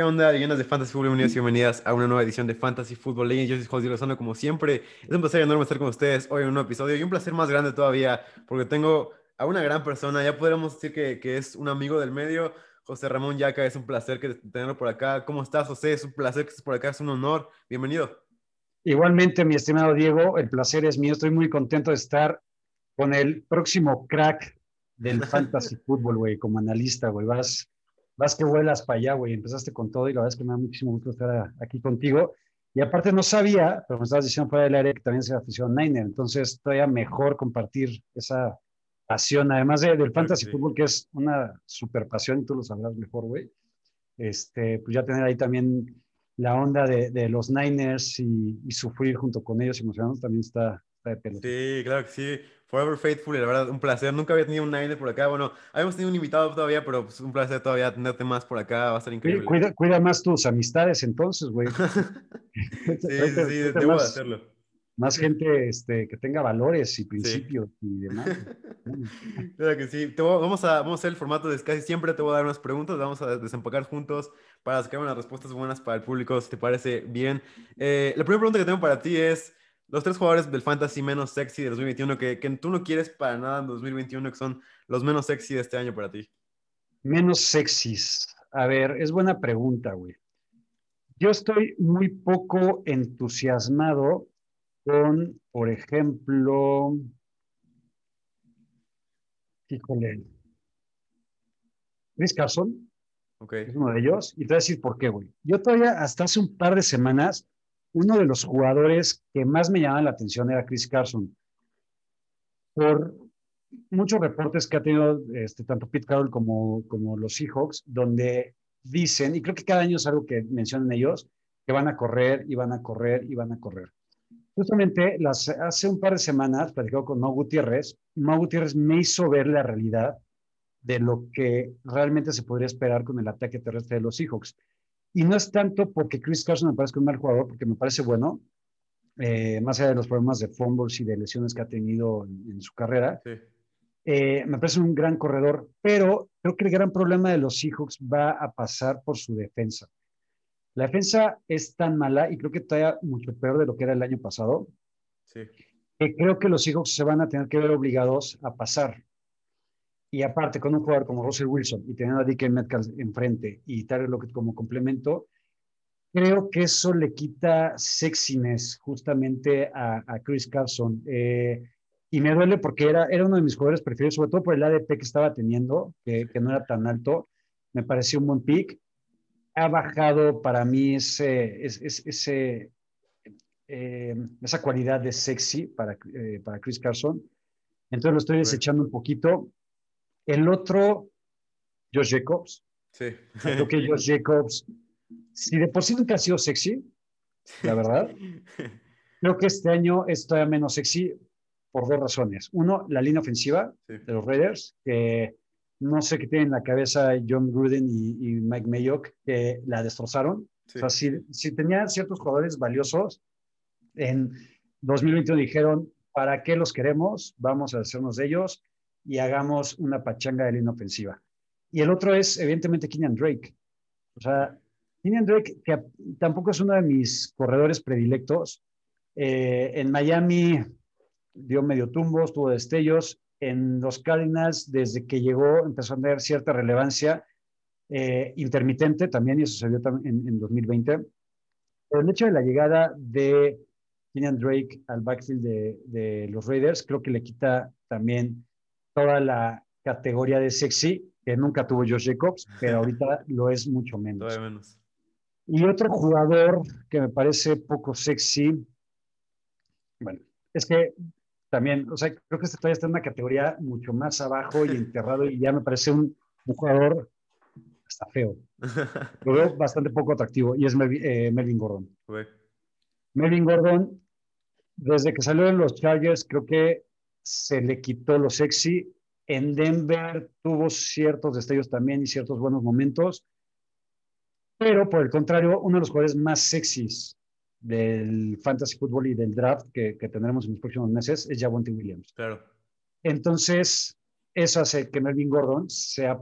¿Qué onda, leyendas de Fantasy Football? Bienvenidos y bienvenidas a una nueva edición de Fantasy Football Legends. Yo soy José Lozano, como siempre. Es un placer enorme estar con ustedes hoy en un nuevo episodio y un placer más grande todavía porque tengo a una gran persona. Ya podríamos decir que, que es un amigo del medio. José Ramón Yaca, es un placer que tenerlo por acá. ¿Cómo estás, José? Es un placer que estés por acá, es un honor. Bienvenido. Igualmente, mi estimado Diego, el placer es mío. Estoy muy contento de estar con el próximo crack del Fantasy Football, güey, como analista, güey. Vas vas que vuelas para allá, güey, empezaste con todo y la verdad es que me da muchísimo gusto estar aquí contigo. Y aparte no sabía, pero me estabas diciendo fuera del área que también se afición Niner, entonces todavía mejor compartir esa pasión, además del fantasy fútbol, que es una super pasión y tú lo sabrás mejor, güey. Este, pues ya tener ahí también la onda de, de los Niners y, y, sufrir junto con ellos emocionados también está, está de pelo. Sí, claro que sí. Forever Faithful, y la verdad, un placer. Nunca había tenido un Niner por acá. Bueno, habíamos tenido un invitado todavía, pero pues, un placer todavía tenerte más por acá. Va a ser increíble. Cuida, cuida más tus amistades entonces, güey. sí, sí, sí, debo de hacerlo. Más gente este, que tenga valores y principios y demás. claro que sí. vamos, a, vamos a hacer el formato de casi siempre. Te voy a dar unas preguntas, vamos a desempacar juntos para sacar unas respuestas buenas para el público, si te parece bien. Eh, la primera pregunta que tengo para ti es los tres jugadores del fantasy menos sexy de 2021 que, que tú no quieres para nada en 2021, que son los menos sexy de este año para ti. Menos sexys. A ver, es buena pregunta, güey. Yo estoy muy poco entusiasmado con, por ejemplo, híjole, Chris Carson. Okay. Es uno de ellos. Y te voy a decir por qué, güey. Yo todavía hasta hace un par de semanas uno de los jugadores que más me llamaban la atención era Chris Carson. Por muchos reportes que ha tenido este, tanto Pete Carroll como, los Seahawks, donde dicen, y creo que cada año es algo que mencionan ellos, que van a correr y van a correr y van a correr. Justamente las, hace un par de semanas platicado con Mau Gutiérrez, Mau Gutiérrez me hizo ver la realidad de lo que realmente se podría esperar con el ataque terrestre de los Seahawks. Y no es tanto porque Chris Carson me parece un mal jugador, porque me parece bueno, eh, más allá de los problemas de fumbles y de lesiones que ha tenido en, su carrera. Eh, me parece un gran corredor, pero creo que el gran problema de los Seahawks va a pasar por su defensa. La defensa es tan mala y creo que todavía mucho peor de lo que era el año pasado. Que creo que los Seahawks se van a tener que ver obligados a pasar. Y aparte, con un jugador como Russell Wilson y teniendo a DK Metcalf enfrente y Tyler Lockett como complemento, creo que eso le quita sexiness justamente a, Chris Carson. Eh, y me duele porque era, era uno de mis jugadores preferidos, sobre todo por el ADP que estaba teniendo, que, que no era tan alto. Me pareció un buen pick. Ha bajado para mí ese, ese, eh, esa cualidad de sexy para, eh, para Chris Carson. Entonces lo estoy desechando un poquito. El otro, Josh Jacobs. Sí. Creo que Josh Jacobs, si de por sí nunca ha sido sexy, la verdad, creo que este año es todavía menos sexy por dos razones. Uno, la línea ofensiva de los Raiders, que no sé qué tienen en la cabeza John Gruden y, Mike Mayock, que la destrozaron. O sea, si, si tenían ciertos jugadores valiosos, en 2021 dijeron, ¿para qué los queremos? Vamos a hacernos de ellos y hagamos una pachanga de línea ofensiva. Y el otro es, evidentemente, Kenyan Drake. O sea, Kenyan Drake, que tampoco es uno de mis corredores predilectos. Eh, en Miami dio medio tumbos, tuvo destellos. En los Cardinals, desde que llegó, empezó a tener cierta relevancia eh, intermitente también, y eso se vio en, en 2020. Pero el hecho de la llegada de Kenyan Drake al backfield de, de los Raiders, creo que le quita también toda la categoría de sexy, que nunca tuvo Josh Jacobs, pero ahorita lo es mucho menos. menos. Y otro jugador que me parece poco sexy, bueno, es que también, o sea, creo que este todavía está en una categoría mucho más abajo y enterrado y ya me parece un, jugador hasta feo. Lo veo bastante poco atractivo y es eh, Melvin, Gordon. Melvin Gordon, desde que salió en los Chargers, creo que se le quitó lo sexy. En Denver tuvo ciertos destellos también y ciertos buenos momentos. Pero por el contrario, uno de los jugadores más sexys del fantasy football y del draft que, tendremos en los próximos meses es Javonte Williams. Claro. Entonces, eso hace que Melvin Gordon sea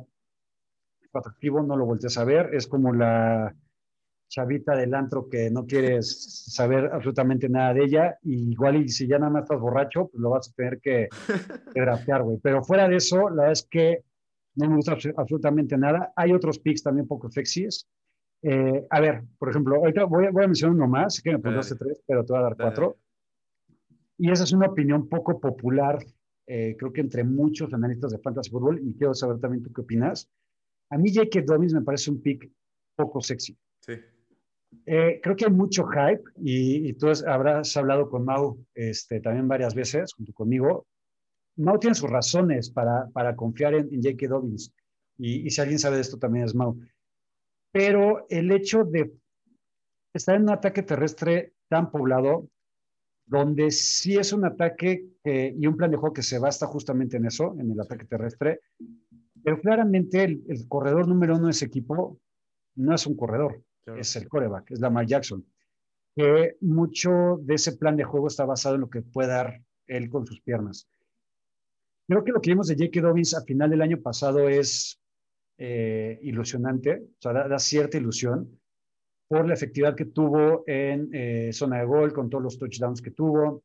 atractivo, no lo voltees a ver. Es como la chavita del antro que no quieres saber absolutamente nada de ella. Y igual, y si ya nada más estás borracho, pues lo vas a tener que, que güey. Pero fuera de eso, la verdad es que no me gusta absolutamente nada. Hay otros picks también poco sexys. Eh, a ver, por ejemplo, ahorita voy, a mencionar uno más, que me pondré tres, pero te voy a dar cuatro. Y esa es una opinión poco popular, eh, creo que entre muchos analistas de fantasy fútbol, y quiero saber también tú qué opinas. A mí J.K. Dobbins me parece un pick poco sexy. Sí. Eh, creo que hay mucho hype y, tú habrás hablado con Mau este, también varias veces, junto conmigo. Mau tiene sus razones para, para confiar en, en J.K. Dobbins. Y, y, si alguien sabe de esto también es Mau. Pero el hecho de estar en un ataque terrestre tan poblado, donde sí es un ataque y un plan de juego que se basa justamente en eso, en el ataque terrestre, pero claramente el, corredor número uno de ese equipo no es un corredor, es el coreback, es Lamar Jackson. Que mucho de ese plan de juego está basado en lo que puede dar él con sus piernas. Creo que lo que vimos de J.K. Dobbins a final del año pasado es eh, ilusionante, o sea, da, cierta ilusión por la efectividad que tuvo en eh, zona de gol, con todos los touchdowns que tuvo.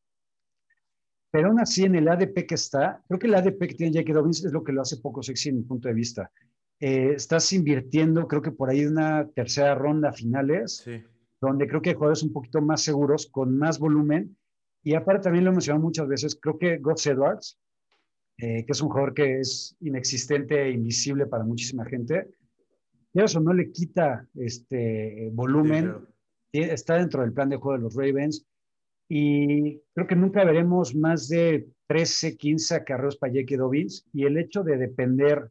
Pero aún así, en el ADP que está, creo que el ADP que tiene Jackie Dobbins es lo que lo hace poco sexy en mi punto de vista. Eh, estás invirtiendo, creo que por ahí una tercera ronda finales, donde creo que hay jugadores un poquito más seguros, con más volumen. Y aparte, también lo he mencionado muchas veces, creo que Gus Edwards, eh, que es un jugador que es inexistente e invisible para muchísima gente. Y eso no le quita este volumen, está dentro del plan de juego de los Ravens y creo que nunca veremos más de 13, 15 acarreos para Jake Dobbins y el hecho de depender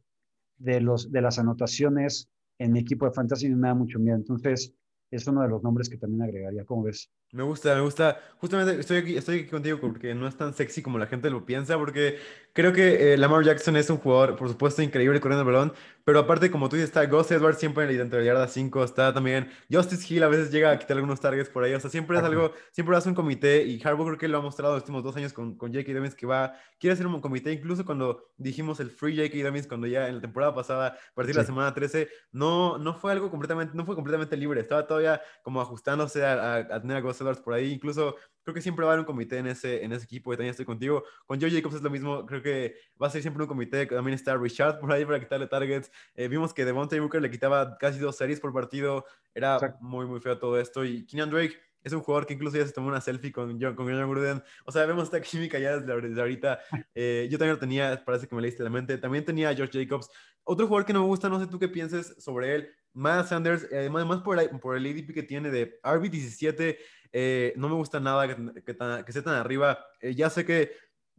de, los, de las anotaciones en mi equipo de fantasy me da mucho miedo. Entonces, es uno de los nombres que también agregaría. ¿Cómo ves? Me gusta, me gusta. Justamente estoy aquí, estoy aquí contigo porque no es tan sexy como la gente lo piensa, porque creo que eh, Lamar Jackson es un jugador, por supuesto, increíble corriendo el balón, pero aparte, como tú dices, está Gus Edwards siempre en la de yarda 5, está también Justice Hill, a veces llega a quitar algunos targets por ahí, o sea, siempre es algo, siempre hace un comité y Harbaugh creo que lo ha mostrado los últimos dos años con, con J.K. Dobbins que va, quiere hacer un comité, incluso cuando dijimos el free J.K. Dobbins, cuando ya en la temporada pasada, a partir de la semana 13, no, no fue algo completamente, no fue completamente libre, estaba todavía como ajustándose a, a tener a Gus Edwards por ahí, incluso creo que siempre va a haber un comité en ese, en ese equipo y también estoy contigo. Con Joe Jacobs es lo mismo, creo que va a ser siempre un comité. También está Richard por ahí para quitarle targets. Eh, vimos que Devontae Booker le quitaba casi dos series por partido. Era muy, muy feo todo esto. Y Kenyan Drake es un jugador que incluso ya se tomó una selfie con John, con John Gruden. O sea, vemos esta química ya desde, ahorita. Eh, yo también lo tenía, parece que me leíste la mente. También tenía a Josh Jacobs. Otro jugador que no me gusta, no sé tú qué pienses sobre él. Miles Sanders, eh, además por, por el ADP que tiene de RB17, eh, no me gusta nada que, que, que esté tan arriba. Eh, ya sé que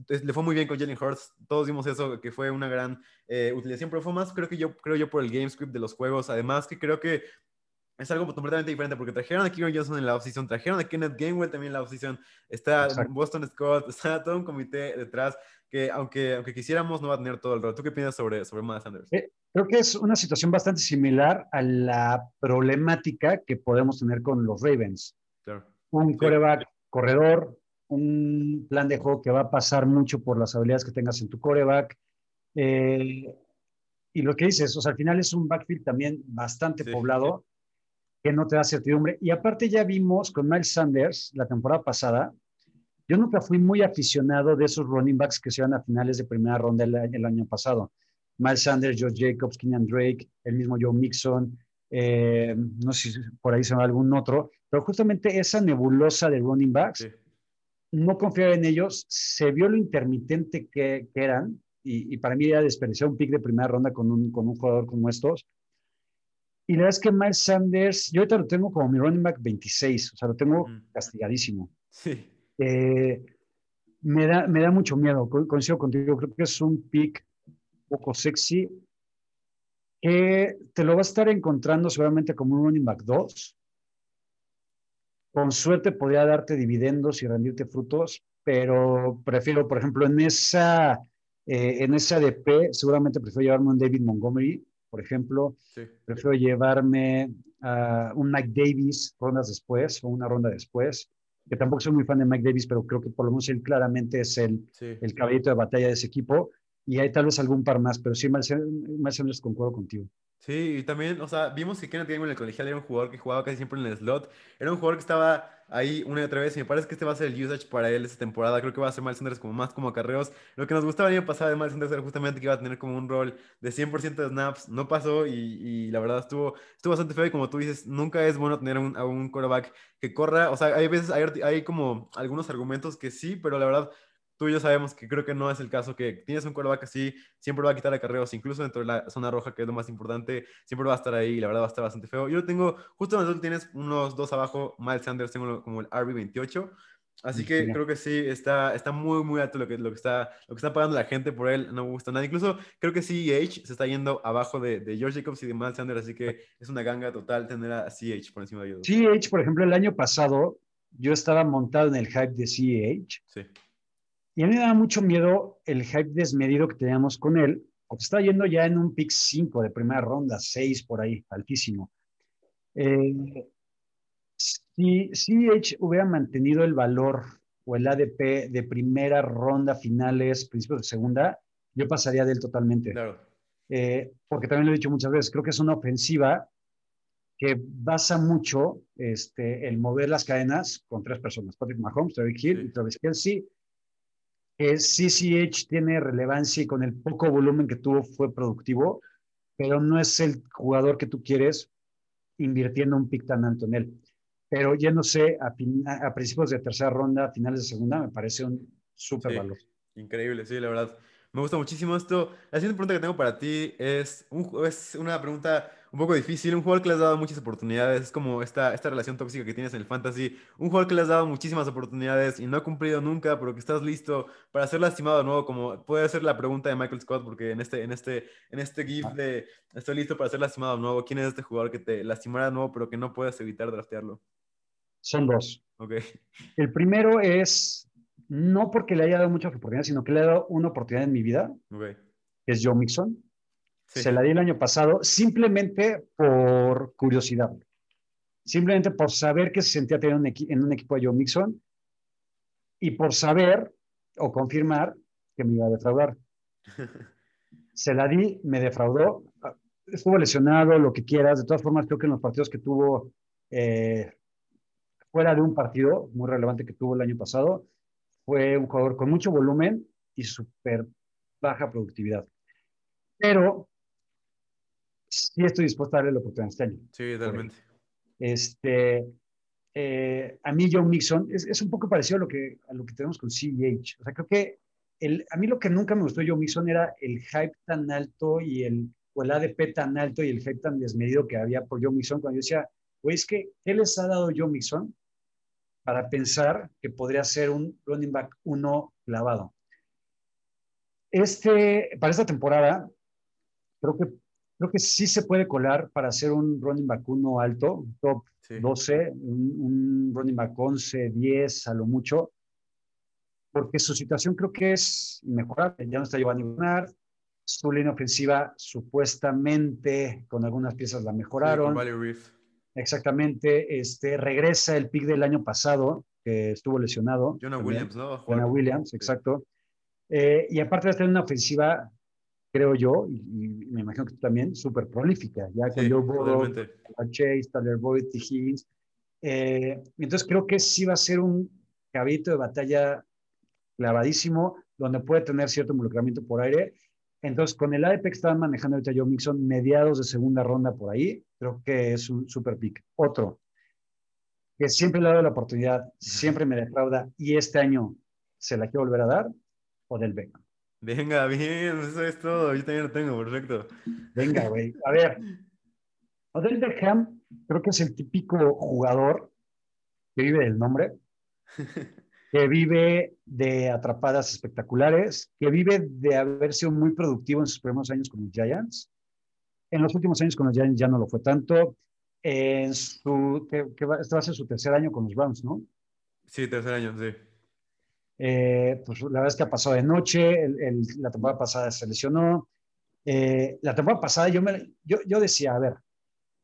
le fue muy bien con Jalen Hurts, todos vimos eso, que fue una gran eh, utilización, pero fue más, creo que yo, creo yo, por el game script de los juegos. Además, que creo que es algo completamente diferente porque trajeron a Kieran Johnson en la offseason, trajeron a Kenneth Gainwell también en la offseason, está Boston Scott, está todo un comité detrás que aunque, aunque quisiéramos no va a tener todo el rol. ¿Tú qué piensas sobre, sobre Miles Sanders? creo que es una situación bastante similar a la problemática que podemos tener con los Ravens. Claro un coreback corredor, un plan de juego que va a pasar mucho por las habilidades que tengas en tu coreback. Eh, y lo que dices, o sea, al final es un backfield también bastante poblado, que no te da certidumbre. Y aparte ya vimos con Miles Sanders la temporada pasada, yo nunca fui muy aficionado de esos running backs que se iban a finales de primera ronda el, el año pasado. Miles Sanders, George Jacobs, Kenyan Drake, el mismo Joe Mixon, eh, no sé si por ahí se va algún otro, pero justamente esa nebulosa de running backs, no confiaba en ellos, se vio lo intermitente que, eran, y, para mí era desperdiciar un pick de primera ronda con un, con un jugador como estos. Y la verdad es que Miles Sanders, yo ahorita lo tengo como mi running back 26, o sea, lo tengo castigadísimo. Sí. Eh, me, da, me da mucho miedo, coincido contigo, creo que es un pick poco sexy, que te lo vas a estar encontrando seguramente como un running back 2. Con suerte podría darte dividendos y rendirte frutos, pero prefiero, por ejemplo, en esa, eh, en esa ADP, seguramente prefiero llevarme un David Montgomery, por ejemplo. Prefiero llevarme a un Mike Davis rondas después o una ronda después, que tampoco soy muy fan de Mike Davis, pero creo que por lo menos él claramente es el, el caballito de batalla de ese equipo. Y hay tal vez algún par más, pero sí, Miles Sanders concuerdo contigo. Sí, y también, o sea, vimos que Kenneth Gainwell en el colegial era un jugador que jugaba casi siempre en el slot. Era un jugador que estaba ahí una y otra vez. Y me parece que este va a ser el usage para él esta temporada. Creo que va a ser Miles Sanders como más como acarreos. Lo que nos gustaba el año pasado de Miles Sanders era justamente que iba a tener como un rol de 100% de snaps. No pasó y, y, la verdad estuvo, estuvo bastante feo. Y como tú dices, nunca es bueno tener un, a un quarterback que corra. O sea, hay veces, hay, hay como algunos argumentos que sí, pero la verdad tú y yo sabemos que creo que no es el caso, que tienes un quarterback así, siempre va a quitar acarreos, incluso dentro de la zona roja, que es lo más importante, siempre va a estar ahí y la verdad va a estar bastante feo. Yo tengo, justo donde tú tienes unos dos abajo, Miles Sanders, tengo como el RB28, así que creo que sí, está, está muy, muy alto lo que, lo, que está, lo que está pagando la gente por él, no me gusta nada. Incluso creo que CH se está yendo abajo de, de George Jacobs y de Miles Sanders, así que es una ganga total tener a CH por encima de ellos. CH, por ejemplo, el año pasado yo estaba montado en el hype de CH. Sí y a mí me daba mucho miedo el hype desmedido que teníamos con él, porque estaba yendo ya en un pick 5 de primera ronda, 6 por ahí, altísimo. Eh, si CH hubiera mantenido el valor o el ADP de primera ronda, finales, principios de segunda, yo pasaría de él totalmente. Claro. Eh, porque también lo he dicho muchas veces, creo que es una ofensiva que basa mucho este, el mover las cadenas con tres personas, Patrick Mahomes, Travis Hill y Travis Kelsey, que CCH tiene relevancia y con el poco volumen que tuvo fue productivo, pero no es el jugador que tú quieres invirtiendo un pick tan alto en él. Pero yéndose a, a principios de tercera ronda, finales de segunda, me parece un súper valor. Increíble, sí, la verdad. Me gusta muchísimo esto. La siguiente pregunta que tengo para ti es, un, es una pregunta un poco difícil. Un jugador que le has dado muchas oportunidades. Es como esta, esta relación tóxica que tienes en el fantasy. Un jugador que le has dado muchísimas oportunidades y no ha cumplido nunca, pero que estás listo para ser lastimado de nuevo. Como puede ser la pregunta de Michael Scott, porque en este, en este, en este GIF ah. de estoy listo para ser lastimado de nuevo. ¿Quién es este jugador que te lastimará de nuevo, pero que no puedes evitar draftearlo? Son dos. Ok. El primero es no porque le haya dado muchas oportunidades, sino que le he dado una oportunidad en mi vida, que es Joe Mixon. Se la di el año pasado simplemente por curiosidad, simplemente por saber que se sentía tener en un equipo de Joe Mixon y por saber o confirmar que me iba a defraudar. se la di, me defraudó, estuvo lesionado, lo que quieras. De todas formas, creo que en los partidos que tuvo eh, fuera de un partido muy relevante que tuvo el año pasado, fue un jugador con mucho volumen y súper baja productividad. Pero sí estoy dispuesto a darle la oportunidad este año. Sí, totalmente. Este, eh, a mí John Mixon es, es, un poco parecido a lo, que, a lo que tenemos con CEH. O sea, creo que el, a mí lo que nunca me gustó de John Mixon era el hype tan alto y el, o el ADP tan alto y el hype tan desmedido que había por John Mixon. Cuando yo decía, güey, es que, ¿qué les ha dado John Mixon para pensar que podría ser un running back uno clavado. Este, para esta temporada, creo que, creo que sí se puede colar para ser un running back uno alto, top 12, un, running back 11, 10 a lo mucho, porque su situación creo que es mejorable. Ya no está Giovanni Bernard, su línea ofensiva supuestamente con algunas piezas la mejoraron. Exactamente, este, regresa el pick del año pasado, que estuvo lesionado. Jonah Williams, ¿no? Jonah Williams, exacto. Eh, y aparte de tener una ofensiva, creo yo, y, me imagino que tú también, súper prolífica, ya con Joe Burrow, Chase, Tyler Boyd, T. Higgins. Eh, entonces creo que sí va a ser un cabito de batalla clavadísimo, donde puede tener cierto involucramiento por aire entonces, con el ADP que estaban manejando ahorita Joe Mixon, mediados de segunda ronda por ahí, creo que es un super pick. Otro, que siempre le ha dado la oportunidad, siempre me defrauda y este año se la quiero volver a dar, Odell Beckham. Venga, bien, eso es todo. Yo también lo tengo, perfecto. Venga, güey. A ver, Odell Beckham creo que es el típico jugador que vive del nombre. que vive de atrapadas espectaculares, que vive de haber sido muy productivo en sus primeros años con los Giants. En los últimos años con los Giants ya no lo fue tanto. En su, que, va, este va a ser su tercer año con los Browns, ¿no? Sí, tercer año, sí. Eh, pues la verdad es que ha pasado de noche, la temporada pasada se lesionó. Eh, la temporada pasada yo, me, yo, yo decía, a ver,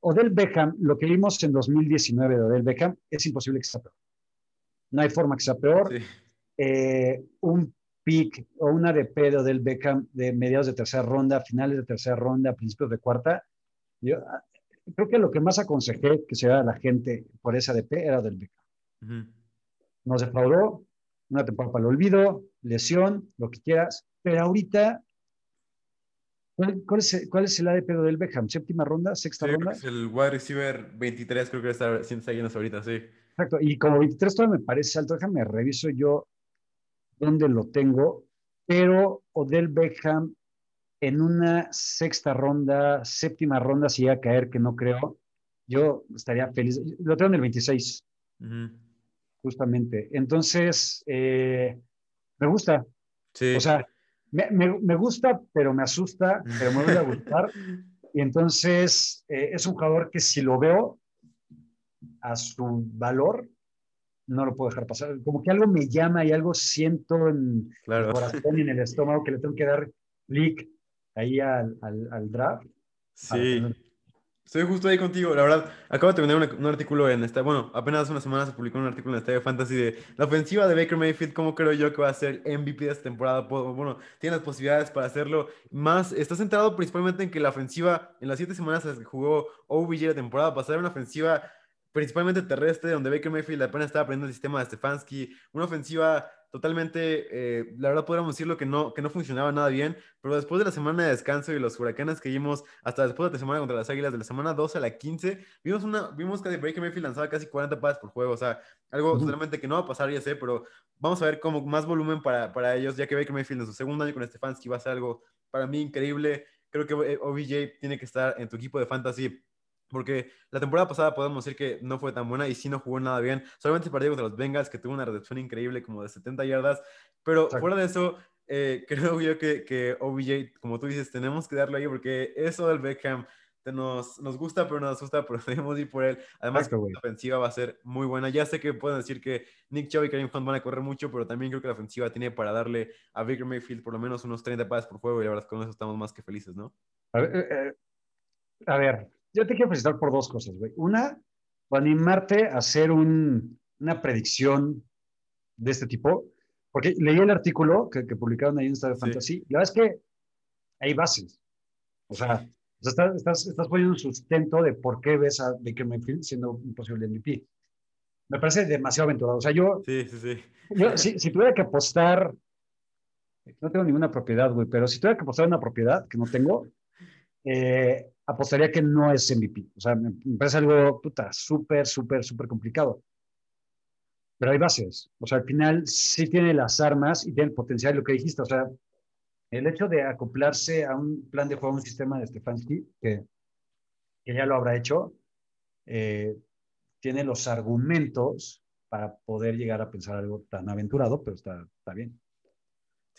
Odell Beckham, lo que vimos en 2019 de Odell Beckham, es imposible que sea peor no hay forma que sea peor. Eh, un pick o una de pedo del Beckham de mediados de tercera ronda, finales de tercera ronda, principios de cuarta, yo ah, creo que lo que más aconsejé que se vea la gente por esa DP era del Beckham. Nos defraudó, una temporada para el olvido, lesión, lo que quieras, pero ahorita ¿Cuál, es, el, ¿Cuál, es, el ADP del Beckham? ¿Séptima ronda? ¿Sexta ronda? Es el wide receiver 23, creo que está, está ahorita, sí. Exacto, y como 23 todavía me parece alto, déjame reviso yo dónde lo tengo, pero Odell Beckham en una sexta ronda, séptima ronda, si iba a caer, que no creo, yo estaría feliz. Lo tengo en el 26, justamente. Entonces, eh, me gusta. Sí. O sea, me, gusta, pero me asusta, pero me voy a gustar. Y entonces eh, es un jugador que si lo veo a su valor, no lo puedo dejar pasar. Como que algo me llama y algo siento en el corazón y en el estómago que le tengo que dar clic ahí al, al draft. Sí. Estoy justo ahí contigo, la verdad. Acabo de terminar un, artículo en esta, bueno, apenas hace una semana se publicó un artículo en Estadio Fantasy de la ofensiva de Baker Mayfield, cómo creo yo que va a ser MVP de esta temporada. Bueno, tiene las posibilidades para hacerlo. Más, está centrado principalmente en que la ofensiva, en las siete semanas que jugó OBJ la temporada pasada, una ofensiva principalmente terrestre, donde Baker Mayfield apenas estaba aprendiendo el sistema de Stefanski, una ofensiva totalmente, eh, la verdad podríamos decirlo que no, que no funcionaba nada bien, pero después de la semana de descanso y los huracanes que vimos hasta después de la semana contra las Águilas, de la semana 12 a la 15, vimos, una, vimos que Baker Mayfield lanzaba casi 40 pases por juego, o sea, algo totalmente que no va a pasar, ya sé, pero vamos a ver cómo más volumen para, para ellos, ya que Baker Mayfield en su segundo año con Stefanski va a ser algo para mí increíble, creo que eh, OBJ tiene que estar en tu equipo de fantasy porque la temporada pasada podemos decir que no fue tan buena y sí no jugó nada bien. Solamente se perdió contra los Bengals, que tuvo una recepción increíble, como de 70 yardas. Pero fuera de eso, eh, creo yo que, que OBJ, como tú dices, tenemos que darle ahí porque eso del Beckham nos, nos gusta, pero nos asusta, pero debemos ir por él. Además, la ofensiva va a ser muy buena. Ya sé que pueden decir que Nick Chubb y Karim Hunt van a correr mucho, pero también creo que la ofensiva tiene para darle a Baker Mayfield por lo menos unos 30 pases por juego y la verdad con eso estamos más que felices, ¿no? A ver, eh, eh, a ver yo te quiero felicitar por dos cosas, güey. Una, animarte a hacer una predicción de este tipo, porque leí el artículo que, publicaron ahí en Estadio de Fantasy, y la verdad es que hay bases. O sea, estás, estás, estás, poniendo un sustento de por qué ves a Baker Mayfield siendo un posible MVP. Me parece demasiado aventurado. O sea, yo, sí, sí, sí. yo si, si, tuviera que apostar, no tengo ninguna propiedad, güey, pero si tuviera que apostar una propiedad que no tengo, eh, apostaría que no es MVP. O sea, me, parece algo, puta, súper, súper, súper complicado. Pero hay bases. O sea, al final sí tiene las armas y tiene el potencial, lo que dijiste. O sea, el hecho de acoplarse a un plan de juego, a un sistema de Stefanski, que, que ya lo habrá hecho, eh, tiene los argumentos para poder llegar a pensar algo tan aventurado, pero está, está bien.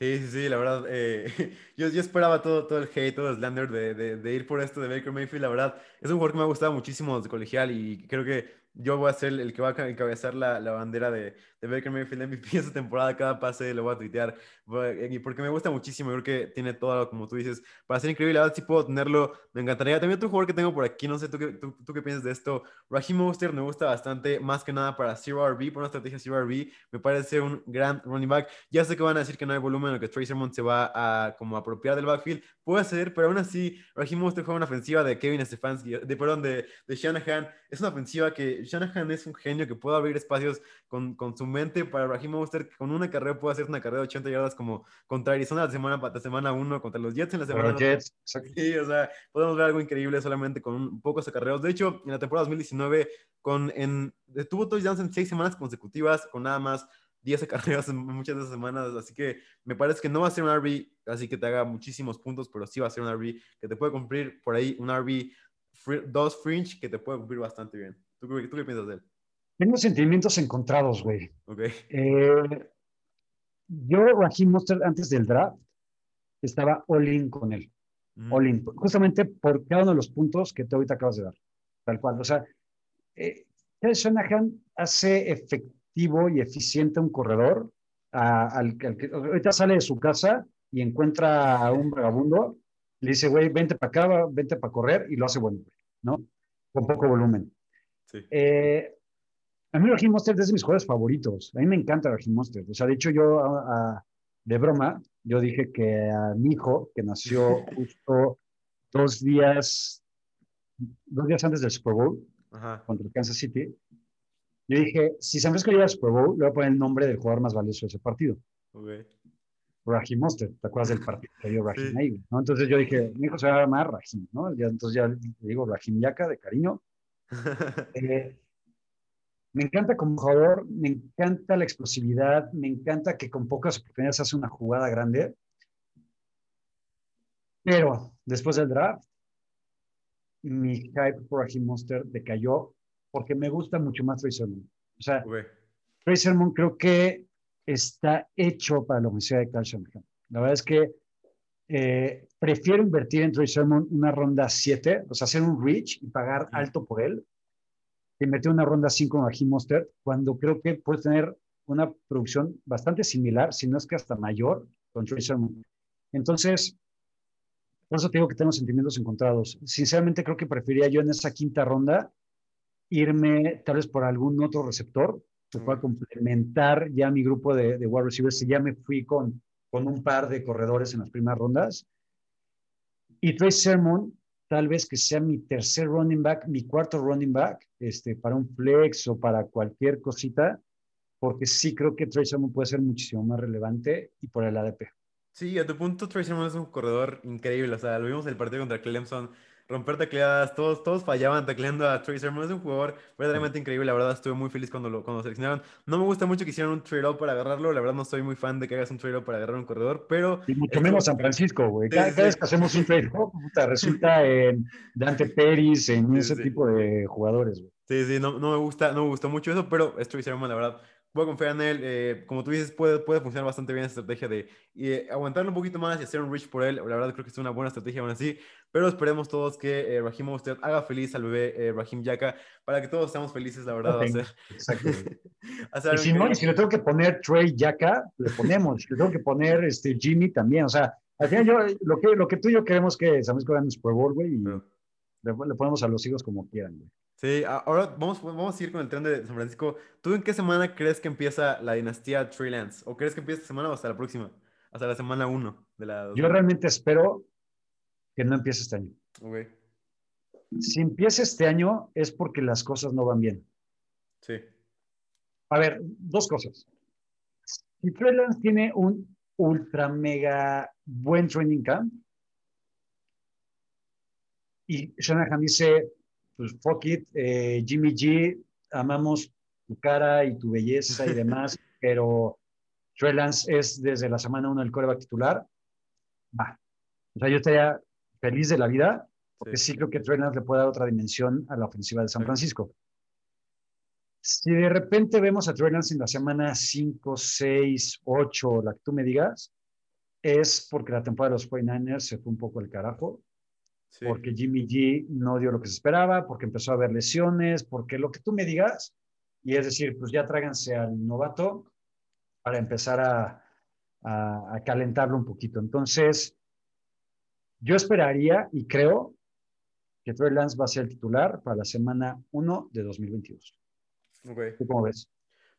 Sí, sí, sí, la verdad, eh, yo, yo esperaba todo, todo el hate, todo el slander de, de, de, ir por esto de Baker Mayfield, la verdad, es un jugador que me ha gustado muchísimo desde colegial y creo que yo voy a ser el que va a encabezar la, la bandera de, de, Baker Mayfield MVP esta temporada. Cada pase lo voy a tuitear. Porque me gusta muchísimo. Creo que tiene todo, como tú dices, para ser increíble. Ahora sí puedo tenerlo. Me encantaría. También otro jugador que tengo por aquí. No sé, ¿tú qué, tú, qué piensas de esto? Raheem Monster me gusta bastante. Más que nada para Zero RB. Por una estrategia Zero RB. Me parece un gran running back. Ya sé que van a decir que no hay volumen. O que Tracer Mont se va a como apropiar del backfield. Puede ser. Pero aún así, Raheem Monster juega una ofensiva de Kevin Stefanski. De, perdón, de, de Shanahan. Es una ofensiva que Shanahan es un genio que puede abrir espacios con, con su mente para Raheem Monster. Con una carrera puede hacer una carrera de 80 yardas como contra Arizona la semana, la semana 1, contra los Jets en la semana Jets, Sí, o sea, podemos ver algo increíble solamente con pocos acarreos. De hecho, en la temporada 2019, con, en, tuvo touchdowns en seis semanas consecutivas con nada más 10 acarreos en muchas de esas semanas, así que me parece que no va a ser un RB, así que te haga muchísimos puntos, pero sí va a ser un RB que te puede cumplir por ahí, un RB dos fringe que te puede cumplir bastante bien. ¿Tú, ¿Tú, qué piensas de él? Tengo sentimientos encontrados, güey. Ok. Eh, yo, Raheem Monster, antes del draft, estaba all in con él. Mm. All in. Justamente por cada uno de los puntos que tú ahorita acabas de dar. Tal cual. O sea, eh, Shanahan hace efectivo y eficiente un corredor al, que ahorita sale de su casa y encuentra a un vagabundo, le dice, güey, vente para acá, vente para correr, y lo hace bueno, ¿no? Con poco volumen. Sí. Eh, a mí Raheem Monster es de mis jugadores favoritos. A mí me encanta Raheem Monster. O sea, de hecho yo a, de broma, yo dije que a mi hijo, que nació justo dos días, dos días antes del Super Bowl, contra el Kansas City, yo dije, si San Francisco llega al Super Bowl, le voy a poner el nombre del jugador más valioso de ese partido. Okay. Raheem Mostert, ¿te acuerdas del partido que dio Raheem ahí? ¿no? Entonces yo dije, mi hijo se va a llamar Raheem, ¿no? Ya, entonces ya le digo Raheem Yaka, de cariño. Eh, me encanta como jugador, me encanta la explosividad, me encanta que con pocas oportunidades hace una jugada grande. Pero después del draft, mi hype por Raheem Monster decayó porque me gusta mucho más Trey Sermon. O sea, Trey Sermon creo que está hecho para la Universidad de Carl La verdad es que eh, prefiero invertir en Trey Sermon una ronda 7, o sea, hacer un reach y pagar alto por él, que invertir una ronda 5 con Raheem Monster, cuando creo que puede tener una producción bastante similar, si no es que hasta mayor, con Trey Sermon. Entonces, por eso te digo que tengo sentimientos encontrados. Sinceramente, creo que preferiría yo en esa quinta ronda irme tal vez por algún otro receptor que pueda complementar ya mi grupo de, de wide receivers. Si ya me fui con, con un par de corredores en las primeras rondas. Y Trey Sermon, tal vez que sea mi tercer running back, mi cuarto running back, este, para un flex o para cualquier cosita, porque sí creo que Trey Sermon puede ser muchísimo más relevante y por el ADP. Sí, a tu punto, Tracy Sermon es un corredor increíble. O sea, lo vimos en el partido contra Clemson. Romper tacleadas, todos, todos fallaban tacleando a Sermon. Es un jugador verdaderamente increíble. La verdad, estuve muy feliz cuando lo, cuando seleccionaron. No me gusta mucho que hicieran un trade-up para agarrarlo. La verdad, no soy muy fan de que hagas un trade-up para agarrar un corredor, pero. Y mucho menos San Francisco, güey. Cada, vez que hacemos un trade-up, resulta en Dante Peris, en ese tipo de jugadores, güey. Sí, sí, no, no, me gusta, no me gustó mucho eso, pero es Sermon, la verdad voy a confiar en él. Eh, como tú dices, puede, puede funcionar bastante bien esa estrategia de eh, aguantarlo un poquito más y hacer un reach por él. La verdad creo que es una buena estrategia aún así. Pero esperemos todos que eh, Raheem usted haga feliz al bebé eh, Raheem Yaka para que todos estemos felices, la verdad. Exacto. y, si no, si le tengo que poner Trey Yaka, le ponemos. le tengo que poner este, Jimmy también. O sea, al final yo, lo que, lo que tú y yo queremos que San Francisco gane Super Bowl, güey, y le, le ponemos a los hijos como quieran, güey. Sí, ahora vamos, vamos a ir con el tren de San Francisco. ¿Tú en qué semana crees que empieza la dinastía Trey Lance? ¿O crees que empieza esta semana o hasta la próxima? Hasta la semana 1 de la... Yo realmente espero que no empiece este año. Okay. Si empieza este año es porque las cosas no van bien. Sí. A ver, dos cosas. Si Trey Lance tiene un ultra mega buen training camp y Shanahan dice pues fuck it, eh, Jimmy G, amamos tu cara y tu belleza y demás, pero Trey Lance es desde la semana 1 el coreback titular. Va. O sea, yo estaría feliz de la vida, porque sí, creo que Trey Lance le puede dar otra dimensión a la ofensiva de San Francisco. Si de repente vemos a Trey Lance en la semana 5, 6, 8, la que tú me digas, es porque la temporada de los 49ers se fue un poco el carajo porque Jimmy G no dio lo que se esperaba, porque empezó a haber lesiones, porque lo que tú me digas, y es decir, pues ya tráiganse al novato para empezar a, a, calentarlo un poquito. Entonces, yo esperaría y creo que Trey Lance va a ser el titular para la semana 1 de 2022. Okay. ¿Tú cómo ves?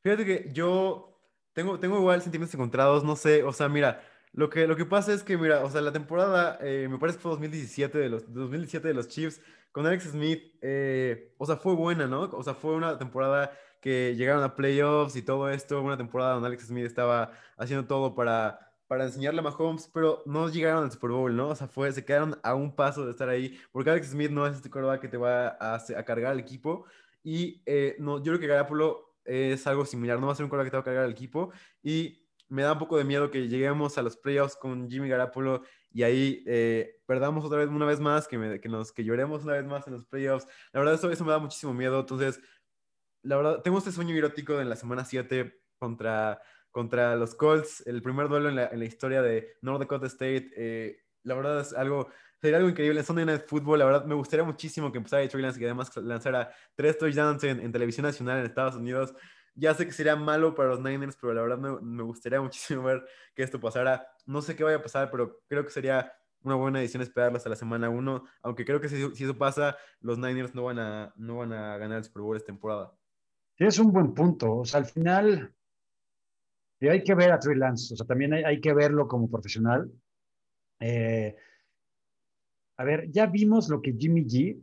Fíjate que yo tengo, tengo igual sentimientos encontrados, no sé, o sea, mira, lo que, lo que pasa es que, mira, o sea, la temporada, eh, me parece que fue 2017 de los, 2017 de los Chiefs, con Alex Smith, eh, o sea, fue buena, ¿no? O sea, fue una temporada que llegaron a playoffs y todo esto, una temporada donde Alex Smith estaba haciendo todo para, para enseñarle a Mahomes, pero no llegaron al Super Bowl, ¿no? O sea, fue, se quedaron a un paso de estar ahí, porque Alex Smith no es este quarterback que te va a, a cargar al equipo, y eh, no, yo creo que Garapolo es algo similar, no va a ser un quarterback que te va a cargar al equipo, y me da un poco de miedo que lleguemos a los playoffs con Jimmy Garapolo y ahí eh, perdamos otra vez, una vez más, que, que, nos, que lloremos una vez más en los playoffs. La verdad, eso, eso me da muchísimo miedo. Entonces, la verdad, tengo este sueño erótico en la semana 7 contra, contra los Colts, el primer duelo en la, en la historia de North Dakota State. Eh, la verdad es algo, sería algo increíble. En Sunday Night Football, la verdad, me gustaría muchísimo que empezara Trey Lance y además lanzara tres touchdowns en, en televisión nacional en Estados Unidos. Ya sé que sería malo para los Niners, pero la verdad me, gustaría muchísimo ver que esto pasara. No sé qué vaya a pasar, pero creo que sería una buena edición esperarlo hasta la semana 1, aunque creo que si, eso pasa, los Niners no van, a, no van a ganar el Super Bowl esta temporada. Es un buen punto. O sea, al final, Y hay que ver a Trey Lance, o sea, también hay, hay que verlo como profesional. Eh, a ver, ya vimos lo que Jimmy G